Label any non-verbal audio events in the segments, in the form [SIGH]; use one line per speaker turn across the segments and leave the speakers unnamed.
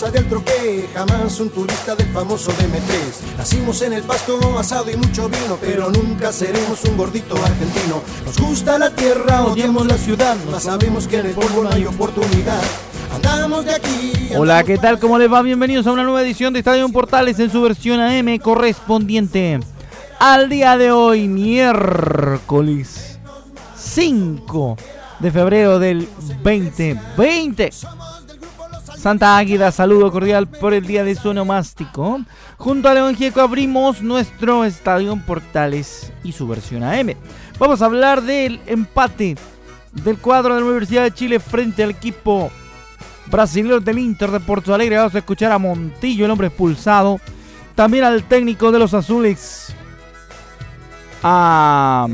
Raza del troque, jamás un turista del famoso DM3. Nacimos en el pasto, asado y mucho vino, pero nunca seremos un gordito argentino. Nos gusta la tierra, odiamos la ciudad, mas sabemos que en el polvo no hay oportunidad. Andamos de aquí.
Hola, ¿qué tal? ¿Cómo les va? Bienvenidos a una nueva edición de Estadio Portales en su versión AM correspondiente al día de hoy, miércoles 5 de febrero del 2020. Santa Águila, saludo cordial por el día de su onomástico. Junto a León Gieco abrimos nuestro Estadio Portales y su versión AM. Vamos a hablar del empate del cuadro de la Universidad de Chile frente al equipo brasileño del Inter de Porto Alegre. Vamos a escuchar a Montillo, el hombre expulsado. También al técnico de los azules. A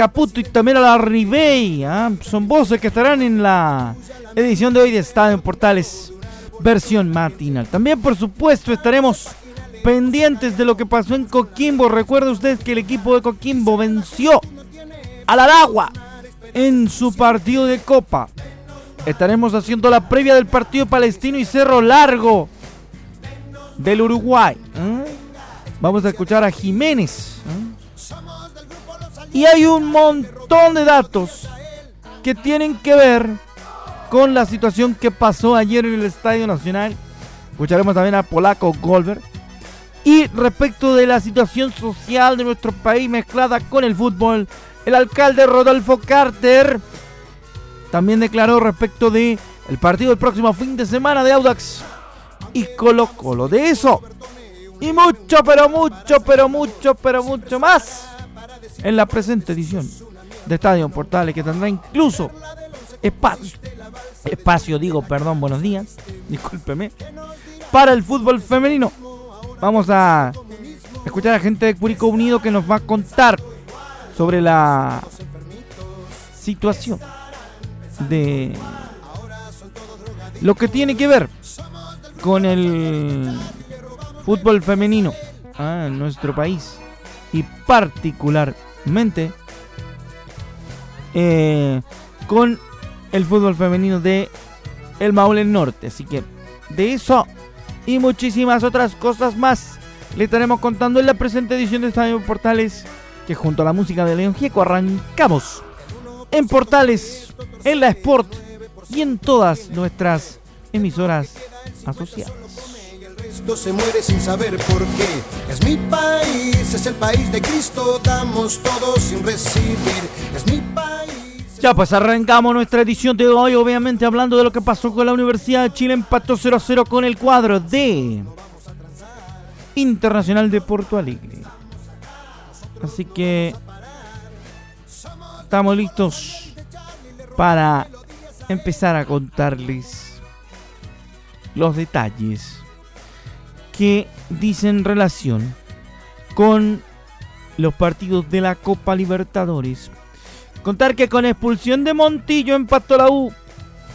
Caputo y también a la Ribey. ¿ah? Son voces que estarán en la edición de hoy de Estadio en Portales, versión matinal. También, por supuesto, estaremos pendientes de lo que pasó en Coquimbo. Recuerda usted que el equipo de Coquimbo venció a la Aragua en su partido de Copa. Estaremos haciendo la previa del partido palestino y Cerro Largo del Uruguay. ¿eh? Vamos a escuchar a Jiménez. ¿eh? Y hay un montón de datos que tienen que ver con la situación que pasó ayer en el Estadio Nacional. Escucharemos también a Polaco Goldberg. Y respecto de la situación social de nuestro país mezclada con el fútbol, el alcalde Rodolfo Carter también declaró respecto de el partido del próximo fin de semana de Audax y Colo Colo. De eso y mucho, pero mucho, pero mucho, pero mucho más en la presente edición de Estadio Portales que tendrá incluso espacio, espacio digo, perdón, buenos días, [LAUGHS] discúlpeme, para el fútbol femenino. Vamos a escuchar a gente de Curicó Unido que nos va a contar sobre la situación de lo que tiene que ver con el fútbol femenino ah, en nuestro país y particularmente eh, con el fútbol femenino de el Maule Norte. Así que de eso y muchísimas otras cosas más le estaremos contando en la presente edición de Estadio Portales que junto a la música de León Gieco arrancamos en Portales, en la Sport y en todas nuestras emisoras asociadas.
Se muere sin saber por qué. Es mi país, es el país de Cristo, damos todo sin recibir. Es mi país.
Ya pues arrancamos nuestra edición de hoy, obviamente hablando de lo que pasó con la Universidad de Chile, empató 0 a 0 con el cuadro de Internacional de Porto Alegre. Así que estamos listos para empezar a contarles los detalles que dicen relación con los partidos de la Copa Libertadores. Contar que con expulsión de Montillo empató la U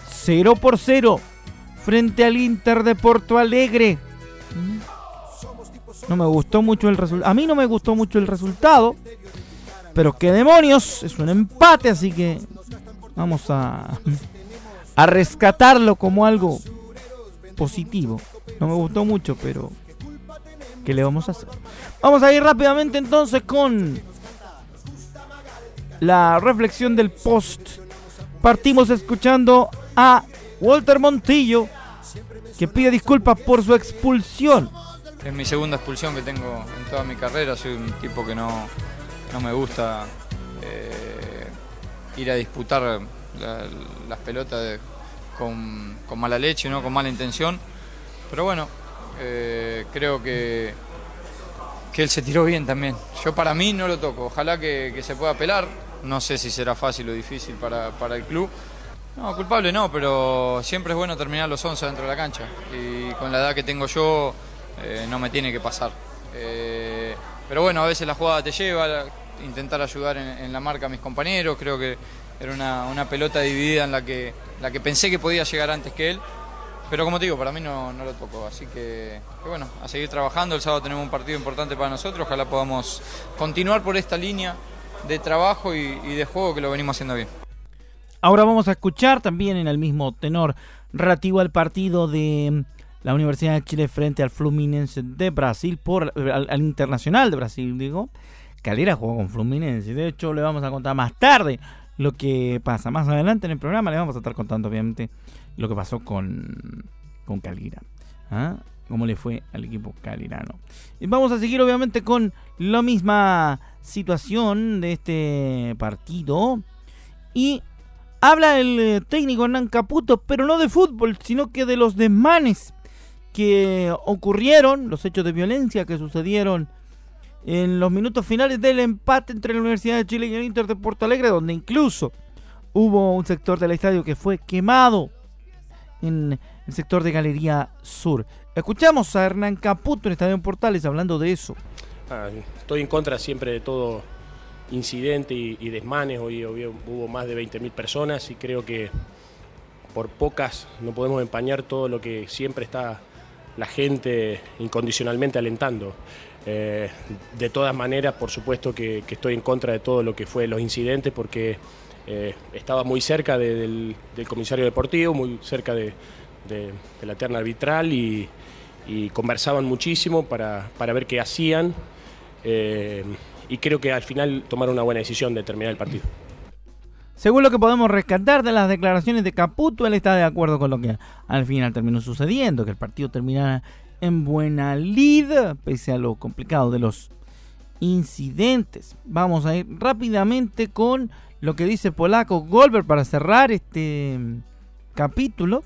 0 por 0 frente al Inter de Porto Alegre. No me gustó mucho el resultado. A mí no me gustó mucho el resultado. Pero qué demonios. Es un empate, así que vamos a, [LAUGHS] a rescatarlo como algo positivo. No me gustó mucho, pero ¿qué le vamos a hacer? Vamos a ir rápidamente entonces con la reflexión del post. Partimos escuchando a Walter Montillo, que pide disculpas por su expulsión.
Es mi segunda expulsión que tengo en toda mi carrera. Soy un tipo que no, no me gusta eh, ir a disputar la- las pelotas de- con, mala leche, ¿no? con mala intención. Pero bueno, eh, creo que, que él se tiró bien también. Yo para mí no lo toco, ojalá que, se pueda apelar. No sé si será fácil o difícil para, el club. No, culpable no, pero siempre es bueno terminar los 11 dentro de la cancha. Y con la edad que tengo yo, eh, no me tiene que pasar. Eh, pero bueno, a veces la jugada te lleva, intentar ayudar en, la marca a mis compañeros. Creo que era una, pelota dividida en la que, la que pensé que podía llegar antes que él. Pero como te digo, para mí no, lo tocó. Así que, bueno, a seguir trabajando. El sábado tenemos un partido importante para nosotros. Ojalá podamos continuar por esta línea de trabajo y, y de juego que lo venimos haciendo bien.
Ahora vamos a escuchar también en el mismo tenor relativo al partido de la Universidad de Chile frente al Fluminense de Brasil, por al, Internacional de Brasil, digo. Calera jugó con Fluminense. De hecho, le vamos a contar más tarde lo que pasa. Más adelante en el programa le vamos a estar contando, obviamente, lo que pasó con, con Calera. ¿Ah? Cómo le fue al equipo calirano. Y vamos a seguir, obviamente, con la misma situación de este partido. Y habla el eh, técnico Hernán Caputo, pero no de fútbol, sino que de los desmanes que ocurrieron, los hechos de violencia que sucedieron en los minutos finales del empate entre la Universidad de Chile y el Inter de Porto Alegre, donde incluso hubo un sector del estadio que fue quemado en el sector de Galería Sur. Escuchamos a Hernán Caputo en Estadio Portales hablando de eso.
Ah, estoy en contra siempre de todo incidente y, desmanes. Hoy, hubo más de 20.000 personas y creo que por pocas no podemos empañar todo lo que siempre está la gente incondicionalmente alentando. Eh, de todas maneras, por supuesto que, estoy en contra de todo lo que fue los incidentes porque eh, estaba muy cerca del, comisario deportivo, muy cerca de, la terna arbitral y, conversaban muchísimo para, ver qué hacían eh, y creo que al final tomaron una buena decisión de terminar el partido.
Según lo que podemos rescatar de las declaraciones de Caputo, él está de acuerdo con lo que al final terminó sucediendo, que el partido terminara en buena lid, pese a lo complicado de los incidentes. Vamos a ir rápidamente con lo que dice Polaco Goldberg para cerrar este mm, capítulo,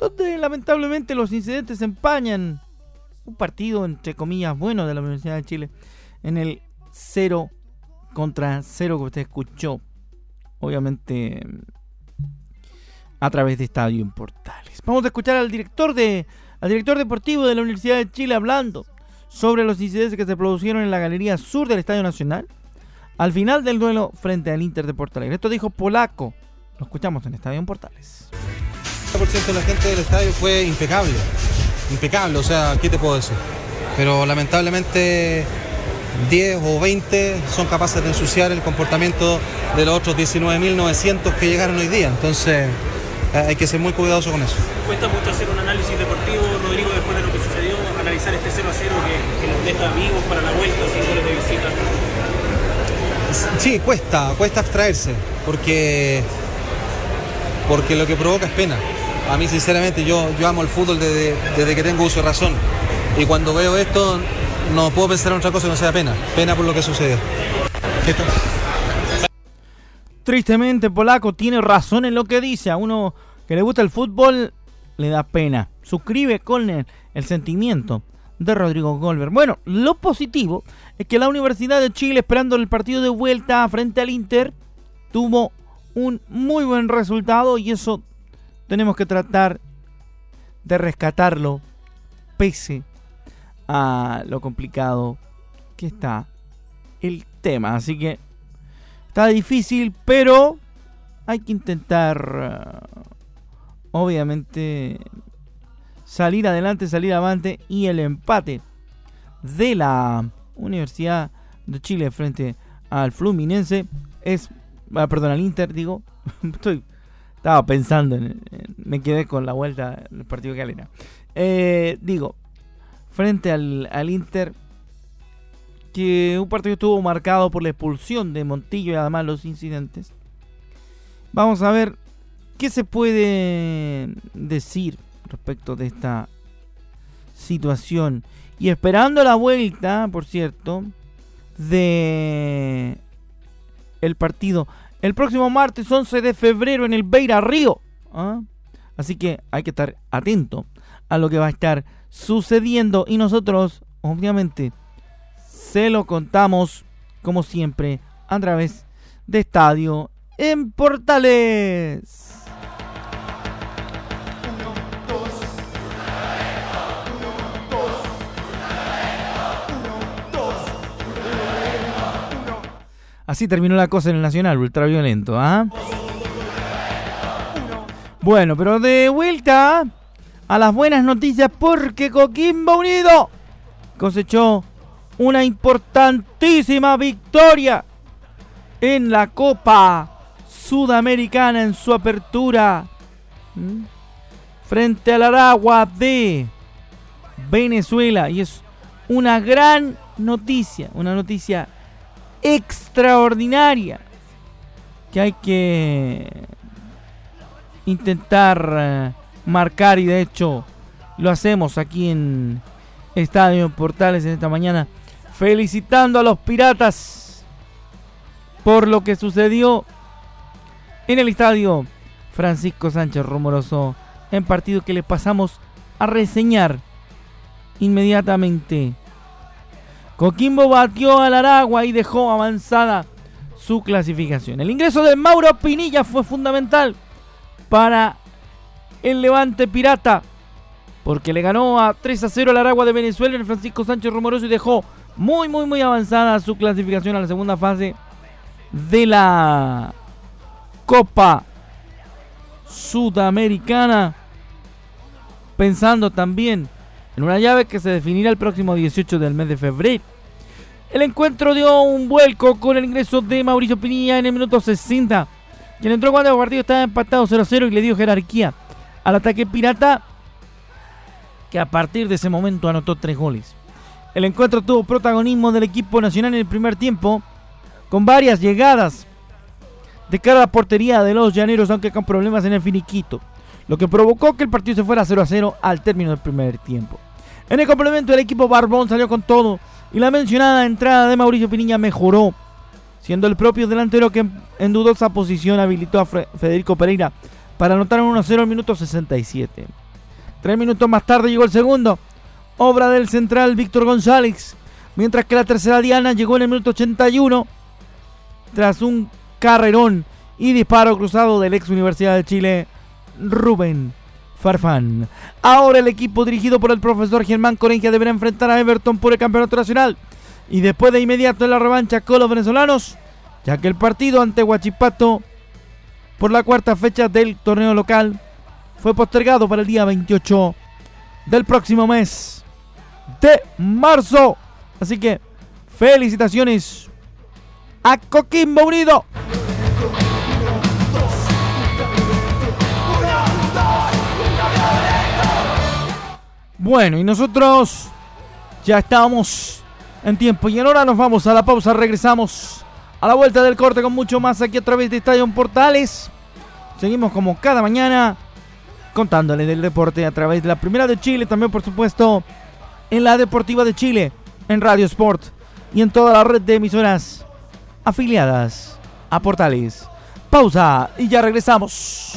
donde lamentablemente los incidentes empañan un partido entre comillas bueno de la Universidad de Chile en el 0 contra 0 que usted escuchó obviamente a través de Estadio Portales. Vamos a escuchar al director de al director deportivo de la Universidad de Chile hablando sobre los incidentes que se produjeron en la galería sur del Estadio Nacional al final del duelo frente al Inter de Porto Esto dijo Polaco. Lo escuchamos en Estadio Portales.
El 90% de la gente del estadio fue impecable. Impecable, o sea, ¿qué te puedo decir? Pero lamentablemente 10 o 20 son capaces de ensuciar el comportamiento de los otros 19.900 que llegaron hoy día. Entonces eh, hay que ser muy cuidadoso con eso.
Cuesta mucho hacer un análisis deportivo, Rodrigo, después de lo que sucedió, analizar este 0 a 0 que, nos deja amigos para la vuelta, sin goles de visita.
Sí, cuesta, cuesta abstraerse, porque, porque lo que provoca es pena. A mí, sinceramente, yo, yo amo el fútbol desde, desde que tengo uso de razón. Y cuando veo esto, no puedo pensar en otra cosa que no sea pena. Pena por lo que sucedió.
Tristemente, Polaco tiene razón en lo que dice. A uno que le gusta el fútbol le da pena. Suscribe con el, el sentimiento de Rodrigo Goldberg. Bueno, lo positivo es que la Universidad de Chile, esperando el partido de vuelta frente al Inter, tuvo un muy buen resultado y eso tenemos que tratar de rescatarlo pese a lo complicado que está el tema. Así que está difícil, pero hay que intentar, uh, obviamente, salir adelante, salir avante y el empate de la Universidad de Chile frente al Fluminense es, ah, perdón, al Inter, digo, [LAUGHS] estoy, estaba pensando en, me quedé con la vuelta del partido de Galera. Eh, digo, frente al, Inter, que un partido estuvo marcado por la expulsión de Montillo y además los incidentes. Vamos a ver qué se puede decir respecto de esta situación. Y esperando la vuelta, por cierto, de el partido el próximo martes 11 de febrero en el Beira Río. ¿ah? Así que hay que estar atento a lo que va a estar sucediendo y nosotros, obviamente, se lo contamos como siempre a través de Estadio en Portales. Así terminó la cosa en el Nacional, ultraviolento, ¿ah? Bueno, pero de vuelta a las buenas noticias porque Coquimbo Unido cosechó una importantísima victoria en la Copa Sudamericana en su apertura frente al Aragua de Venezuela y es una gran noticia, una noticia extraordinaria que hay que intentar eh, marcar y de hecho lo hacemos aquí en Estadio Portales en esta mañana felicitando a los piratas por lo que sucedió en el estadio Francisco Sánchez Romoroso en partido que le pasamos a reseñar inmediatamente. Coquimbo batió al Aragua y dejó avanzada su clasificación. El ingreso de Mauro Pinilla fue fundamental para el Levante Pirata. Porque le ganó a 3 a 0 al Aragua de Venezuela en el Francisco Sánchez Romoroso y dejó muy, muy, muy avanzada su clasificación a la segunda fase de la Copa Sudamericana. Pensando también en una llave que se definirá el próximo 18 del mes de febrero. El encuentro dio un vuelco con el ingreso de Mauricio Pinilla en el minuto 60 quien entró cuando el partido estaba empatado 0-0 y le dio jerarquía al ataque pirata, que a partir de ese momento anotó tres goles. El encuentro tuvo protagonismo del equipo nacional en el primer tiempo, con varias llegadas de cara a la portería de los llaneros, aunque con problemas en el finiquito, lo que provocó que el partido se fuera 0 0 al término del primer tiempo. En el complemento, el equipo Barbón salió con todo y la mencionada entrada de Mauricio Piniña mejoró siendo el propio delantero que en dudosa posición habilitó a Federico Pereira para anotar un 1-0 al minuto 67. Tres minutos más tarde llegó el segundo, obra del central Víctor González, mientras que la tercera diana llegó en el minuto 81 tras un carrerón y disparo cruzado del ex Universidad de Chile, Rubén Farfán. Ahora el equipo dirigido por el profesor Germán Corengia deberá enfrentar a Everton por el campeonato nacional y después de inmediato en la revancha con los venezolanos, ya que el partido ante Huachipato por la cuarta fecha del torneo local fue postergado para el día 28 del próximo mes de marzo. Así que felicitaciones a Coquimbo Unido. Bueno, y nosotros ya estamos en tiempo y en hora. Nos vamos a la pausa, regresamos a la vuelta del corte con mucho más aquí a través de Estadio Portales. Seguimos como cada mañana contándole del deporte a través de la Primera de Chile, también por supuesto en la Deportiva de Chile, en Radio Sport y en toda la red de emisoras afiliadas a Portales. Pausa y ya regresamos.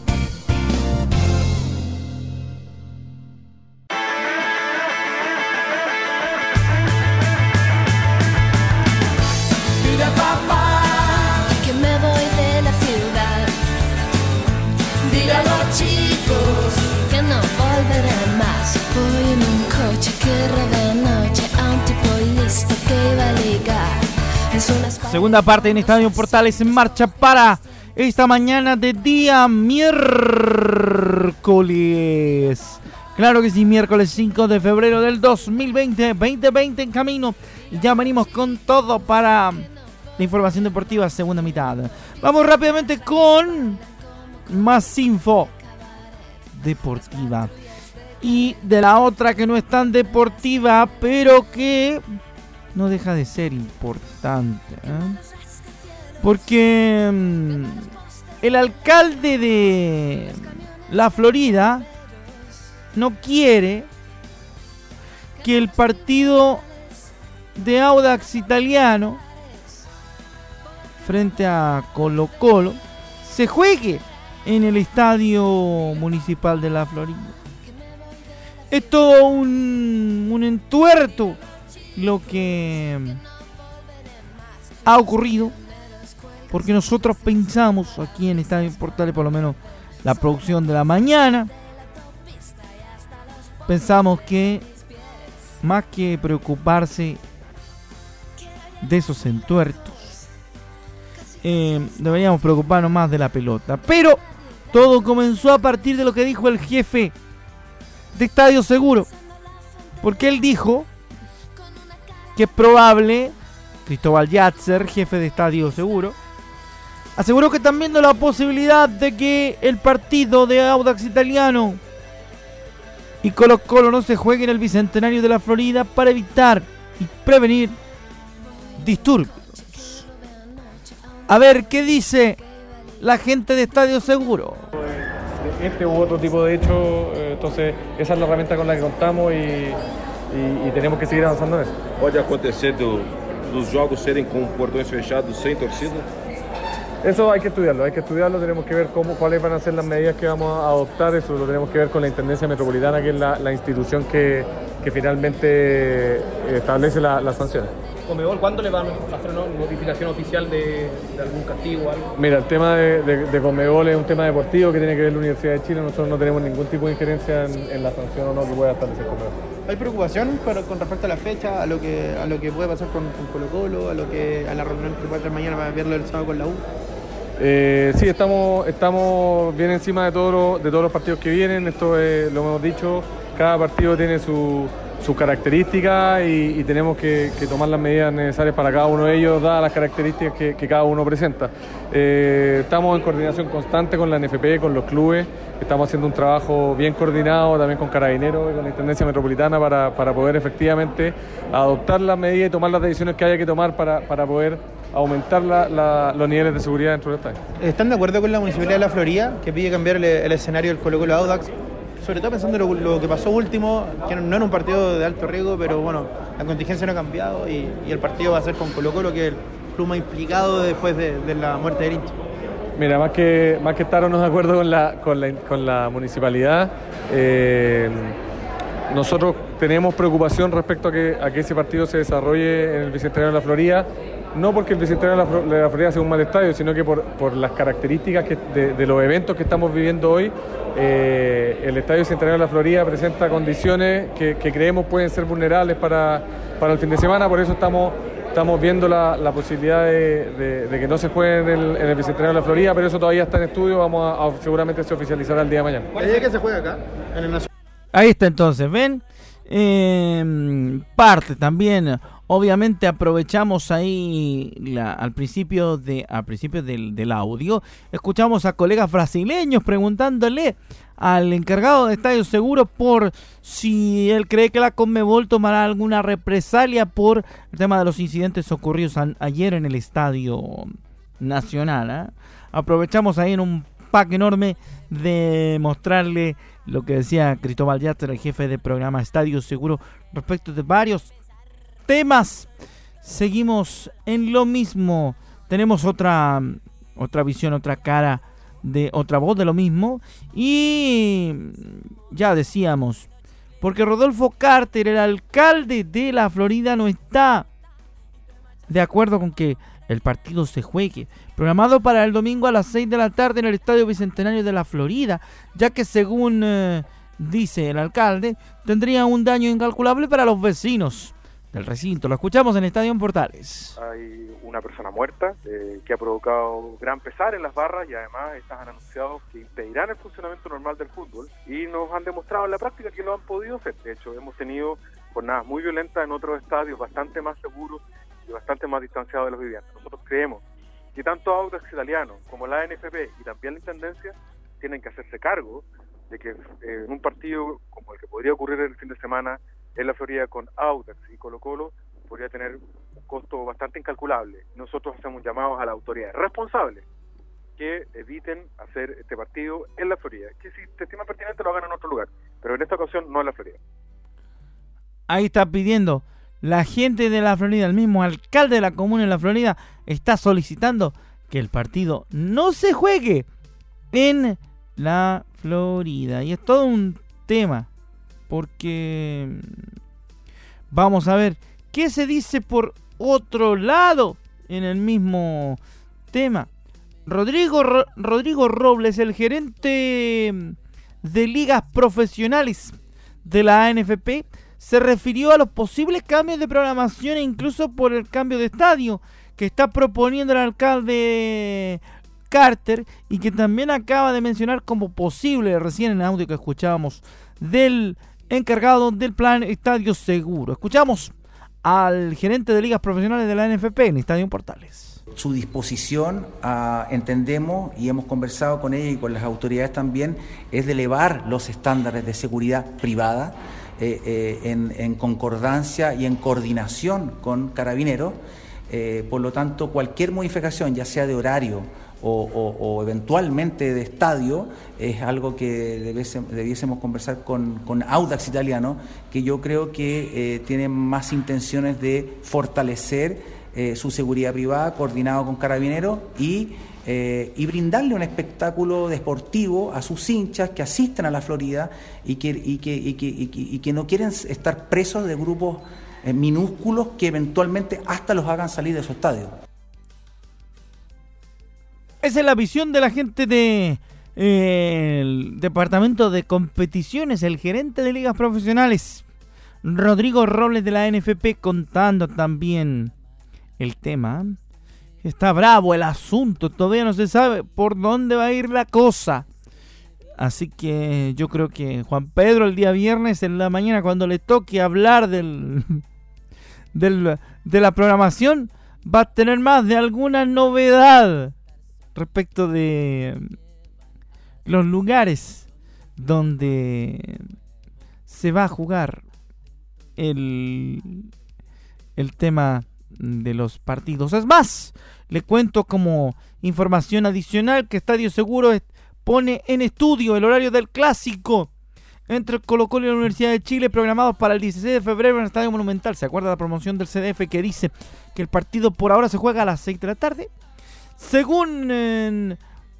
Voy en un coche que a un tipo listo que va a ligar. Es una espada-
Segunda parte en Estadio Portales en marcha para esta mañana de día miércoles. Claro que sí, miércoles 5 de febrero del 2020, 2020 en camino. Y ya venimos con todo para la información deportiva, segunda mitad. Vamos rápidamente con más info deportiva. Y de la otra que no es tan deportiva, pero que no deja de ser importante. ¿eh? Porque mm, el alcalde de la Florida no quiere que el partido de Audax italiano frente a Colo Colo se juegue en el estadio municipal de la Florida. Es todo un, entuerto lo que ha ocurrido porque nosotros pensamos aquí en Estadio Portales, por lo menos la producción de la mañana, pensamos que más que preocuparse de esos entuertos, eh, deberíamos preocuparnos más de la pelota. Pero todo comenzó a partir de lo que dijo el jefe de Estadio Seguro, porque él dijo que es probable, Cristóbal Yatzer, jefe de Estadio Seguro, aseguró que están viendo la posibilidad de que el partido de Audax Italiano y Colo Colo no se juegue en el Bicentenario de la Florida para evitar y prevenir disturbios. A ver, ¿qué dice la gente de Estadio Seguro?
Este u otro tipo de hecho, eh, entonces esa es la herramienta con la que contamos y, y- y tenemos que seguir avanzando en eso.
Pode acontecer do- dos jogos serem com portões fechados sem torcida?
Eso hay que estudiarlo, hay que estudiarlo, tenemos que ver cómo, cuáles van a ser las medidas que vamos a adoptar, eso lo tenemos que ver con la Intendencia Metropolitana, que es la, la institución que, que finalmente eh, establece la- las sanciones.
Comebol, ¿cuándo le van a hacer una notificación oficial de, de algún castigo o algo?
Mira, el tema de, de, de Conmebol es un tema deportivo que tiene que ver la Universidad de Chile, nosotros no tenemos ningún tipo de injerencia en, en la sanción o no que pueda establecer Conmebol.
¿Hay preocupación para- con respecto a la fecha, a lo que, a lo que puede pasar con, con Colo Colo, a, lo que, a la reunión que puede tener mañana para verlo el sábado con la U?
Eh, sí, estamos, estamos bien encima de, todo lo- de todos los partidos que vienen, esto eh, lo hemos dicho, cada partido tiene su, sus características y, tenemos que, tomar las medidas necesarias para cada uno de ellos, dadas las características que, cada uno presenta. Eh, estamos en coordinación constante con la NFP, con los clubes, estamos haciendo un trabajo bien coordinado también con Carabineros y con la Intendencia Metropolitana para, para poder efectivamente adoptar las medidas y tomar las decisiones que haya que tomar para, para poder aumentar los niveles de seguridad dentro del estadio.
¿Están de acuerdo con la Municipalidad de La Florida que pide cambiar el, el escenario del Colo Colo Audax? Sobre todo pensando en lo, que pasó último, que no era un partido de alto riesgo, pero bueno, la contingencia no ha cambiado y, el partido va a ser con Colo Colo, que es el club más implicado después de, la muerte del hincha.
Mira, más que, más que estarnos de acuerdo con la, con la, con la municipalidad, eh, nosotros tenemos preocupación respecto a que, a que ese partido se desarrolle en el Bicentenario de la Florida, no porque el Bicentenario de la, Flo- de la Florida sea un mal estadio, sino que por, por las características que- de, de los eventos que estamos viviendo hoy. eh, el Estadio Bicentenario de la Florida presenta condiciones que, que creemos pueden ser vulnerables para, para el fin de semana, por eso estamos Estamos viendo la, la posibilidad de, de- de que no se juegue en el, en el Bicentenario de la Florida, pero eso todavía está en estudio. Vamos a, a- seguramente se oficializará el día de mañana.
¿La idea es que se juega acá? En el Nacional.
Ahí está entonces, ¿ven? Eh, parte también, obviamente aprovechamos ahí al principio de principio del, audio, escuchamos a colegas brasileños preguntándole al encargado de Estadio Seguro por si él cree que la Conmebol tomará alguna represalia por el tema de los incidentes ocurridos ayer en el Estadio Nacional. ¿ah? Aprovechamos ahí en un pack enorme de mostrarle lo que decía Cristóbal Yatter, el jefe de programa Estadio Seguro, respecto de varios temas. Seguimos en lo mismo. Tenemos otra, otra visión, otra cara de otra voz de lo mismo. Y ya decíamos, porque Rodolfo Carter, el alcalde de la Florida, no está de acuerdo con que el partido se juegue, programado para el domingo a las 6 de la tarde en el Estadio Bicentenario de la Florida, ya que según eh, dice el alcalde, tendría un daño incalculable para los vecinos del recinto. Lo escuchamos en Estadio Portales.
Hay una persona muerta eh, que ha provocado gran pesar en las barras y además estas han anunciado que impedirán el funcionamiento normal del fútbol y nos han demostrado en la práctica que lo han podido hacer. De hecho, hemos tenido jornadas muy violentas en otros estadios bastante más seguros y bastante más distanciados de los vivientes. Nosotros creemos que tanto Audax Italiano como la NFP y también la Intendencia tienen que hacerse cargo de que eh, en un partido como el que podría ocurrir el fin de semana en la Florida con Audax y Colo Colo podría tener un costo bastante incalculable. Nosotros hacemos llamados a las autoridades responsables que eviten hacer este partido en la Florida, que si te estima pertinente lo hagan en otro lugar, pero en esta ocasión no en la Florida.
Ahí está pidiendo la gente de la Florida, el mismo alcalde de la comuna de la Florida, está solicitando que el partido no se juegue en la Florida. Y es todo un tema, porque mm, vamos a ver qué se dice por otro lado en el mismo tema. Rodrigo, Ro- Rodrigo Robles, el gerente mm, de ligas profesionales de la ANFP, se refirió a los posibles cambios de programación e incluso por el cambio de estadio que está proponiendo el alcalde Carter y que también acaba de mencionar como posible recién en el audio que escuchábamos del encargado del plan Estadio Seguro. Escuchamos al gerente de ligas profesionales de la NFP en Estadio Portales.
su disposición, a, entendemos y hemos conversado con ella y con las autoridades también, es de elevar los estándares de seguridad privada eh, eh, en, en concordancia y en coordinación con carabineros. Eh, por lo tanto, cualquier modificación, ya sea de horario o, eventualmente de estadio, es algo que debiésemos conversar con, con Audax Italiano, que yo creo que eh, tiene más intenciones de fortalecer eh, su seguridad privada, coordinado con carabineros y, eh, y brindarle un espectáculo deportivo a sus hinchas que asisten a la Florida y que, y que, y que, y que- y que no quieren estar presos de grupos minúsculos que eventualmente hasta los hagan salir de su estadio.
Esa es la visión de la gente de eh, departamento de competiciones, el gerente de ligas profesionales, Rodrigo Robles de la NFP, contando también el tema. Está bravo el asunto, todavía no se sabe por dónde va a ir la cosa. Así que yo creo que Juan Pedro el día viernes en la mañana cuando le toque hablar del [LAUGHS] de la programación va a tener más de alguna novedad respecto de los lugares donde se va a jugar el, el tema de los partidos. Es más, le cuento como información adicional que Estadio Seguro pone en estudio el horario del clásico entre Colo Colo y la Universidad de Chile programados para el 16 de febrero en el Estadio Monumental. ¿Se acuerda la promoción del CDF que dice que el partido por ahora se juega a las 6 de la tarde? Según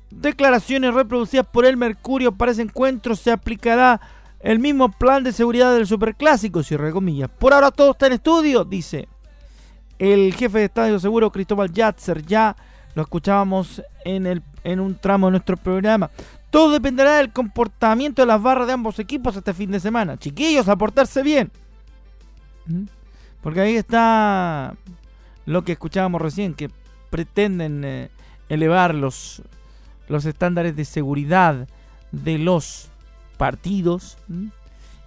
declaraciones reproducidas por el Mercurio para ese encuentro, se aplicará el mismo plan de seguridad del Superclásico, cierre comillas. Por ahora todo está en estudio, dice el jefe de Estadio Seguro, Cristóbal Yatzer. Ya lo escuchábamos en, el, en un tramo de nuestro programa. Todo dependerá del comportamiento de las barras de ambos equipos este fin de semana. Chiquillos, a portarse bien. ¿Mm? Porque ahí está lo que escuchábamos recién, que pretenden eh, elevar los, los estándares de seguridad de los partidos.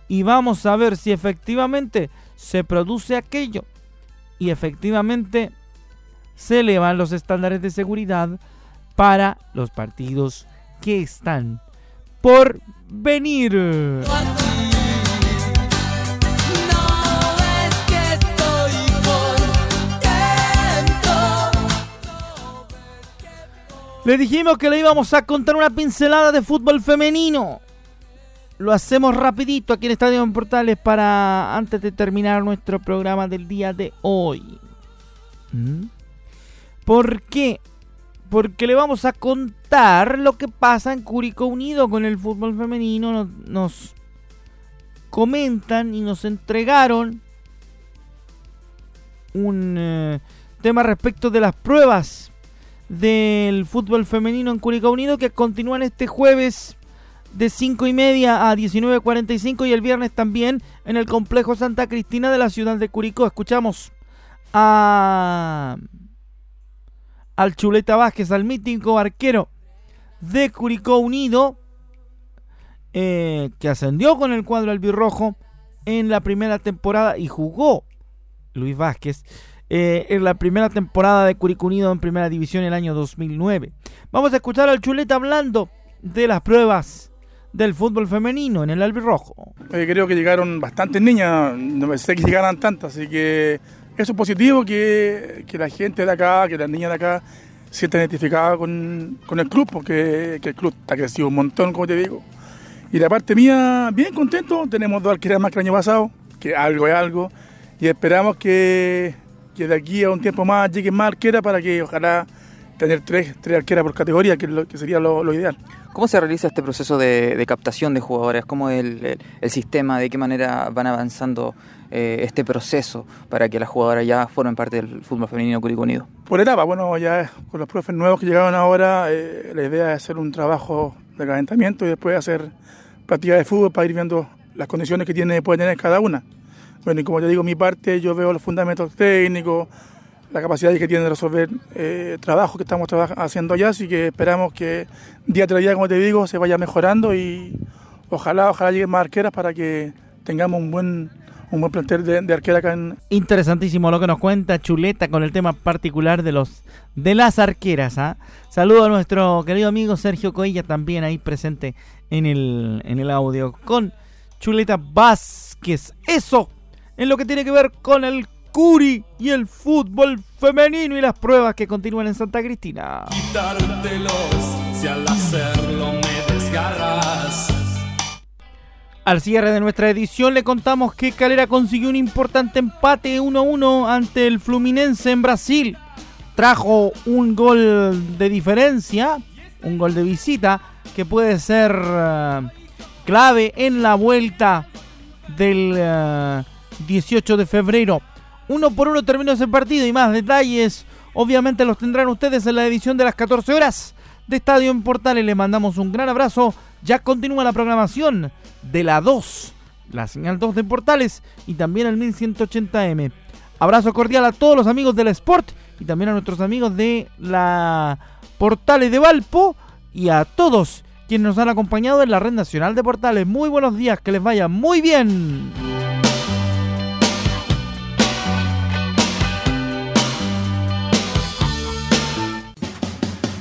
Y vamos a ver si efectivamente se produce aquello. Y efectivamente se elevan los estándares de seguridad para los partidos que están por venir. Le dijimos que le íbamos a contar una pincelada de fútbol femenino. Lo hacemos rapidito aquí en Estadio en Portales para antes de terminar nuestro programa del día de hoy. ¿Mm? ¿Por qué? Porque le vamos a contar lo que pasa en Curicó Unido con el fútbol femenino. Nos, comentan y nos entregaron un eh, tema respecto de las pruebas del fútbol femenino en Curicó Unido que continúan este jueves de 5 y media a 19.45 y el viernes también en el complejo Santa Cristina de la ciudad de Curicó. Escuchamos a al Chuleta Vázquez, al mítico arquero de Curicó Unido, eh, que ascendió con el cuadro albirrojo en la primera temporada y jugó Luis Vázquez eh, en la primera temporada de Curicó Unido en primera división en el año 2009. Vamos a escuchar al Chuleta hablando de las pruebas del fútbol femenino en el albirrojo.
Eh, creo que llegaron bastantes niñas, no pensé que llegaran tantas, así que eso es positivo que, que, la gente de acá, que las niñas de acá se sientan identificadas con, con, el club, porque el club ha crecido un montón, como te digo. Y la parte mía, bien contento, tenemos dos arqueras más que el año pasado, que algo es algo, y esperamos que, que de aquí a un tiempo más lleguen más arqueras para que ojalá tener tres, tres arqueras por categoría, que, lo, que sería lo, lo, ideal.
¿Cómo se realiza este proceso de, de captación de jugadores? ¿Cómo es el, el, el, sistema? ¿De qué manera van avanzando eh, este proceso para que las jugadoras ya formen parte del fútbol femenino Curicó Unido?
Por etapa, bueno, ya con los profes nuevos que llegaron ahora, eh, la idea es hacer un trabajo de calentamiento y después hacer práctica de fútbol para ir viendo las condiciones que tiene, puede tener cada una. Bueno, y como te digo, mi parte, yo veo los fundamentos técnicos, la capacidad que tiene de resolver eh, trabajo que estamos haciendo allá, así que esperamos que día tras día, como te digo, se vaya mejorando y ojalá, ojalá lleguen más arqueras para que tengamos un buen un buen plantel de, de arquera acá en...
Interesantísimo lo que nos cuenta Chuleta con el tema particular de los de las arqueras. ¿ah? Saludo a nuestro querido amigo Sergio Coilla, también ahí presente en el, en el audio, con Chuleta Vázquez. Eso en lo que tiene que ver con el Curi y el fútbol femenino y las pruebas que continúan en Santa Cristina.
Quitártelos si al hacerlo me desgarras.
Al cierre de nuestra edición le contamos que Calera consiguió un importante empate 1-1 ante el Fluminense en Brasil. Trajo un gol de diferencia, un gol de visita, que puede ser uh, clave en la vuelta del uh, 18 de febrero. Uno por uno terminó ese partido y más detalles obviamente los tendrán ustedes en la edición de las 14 horas de Estadio en Portales. Les mandamos un gran abrazo. Ya continúa la programación de la 2, la señal 2 de Portales y también el 1180M. Abrazo cordial a todos los amigos del Sport y también a nuestros amigos de la Portales de Valpo y a todos quienes nos han acompañado en la red nacional de portales. Muy buenos días, que les vaya muy bien.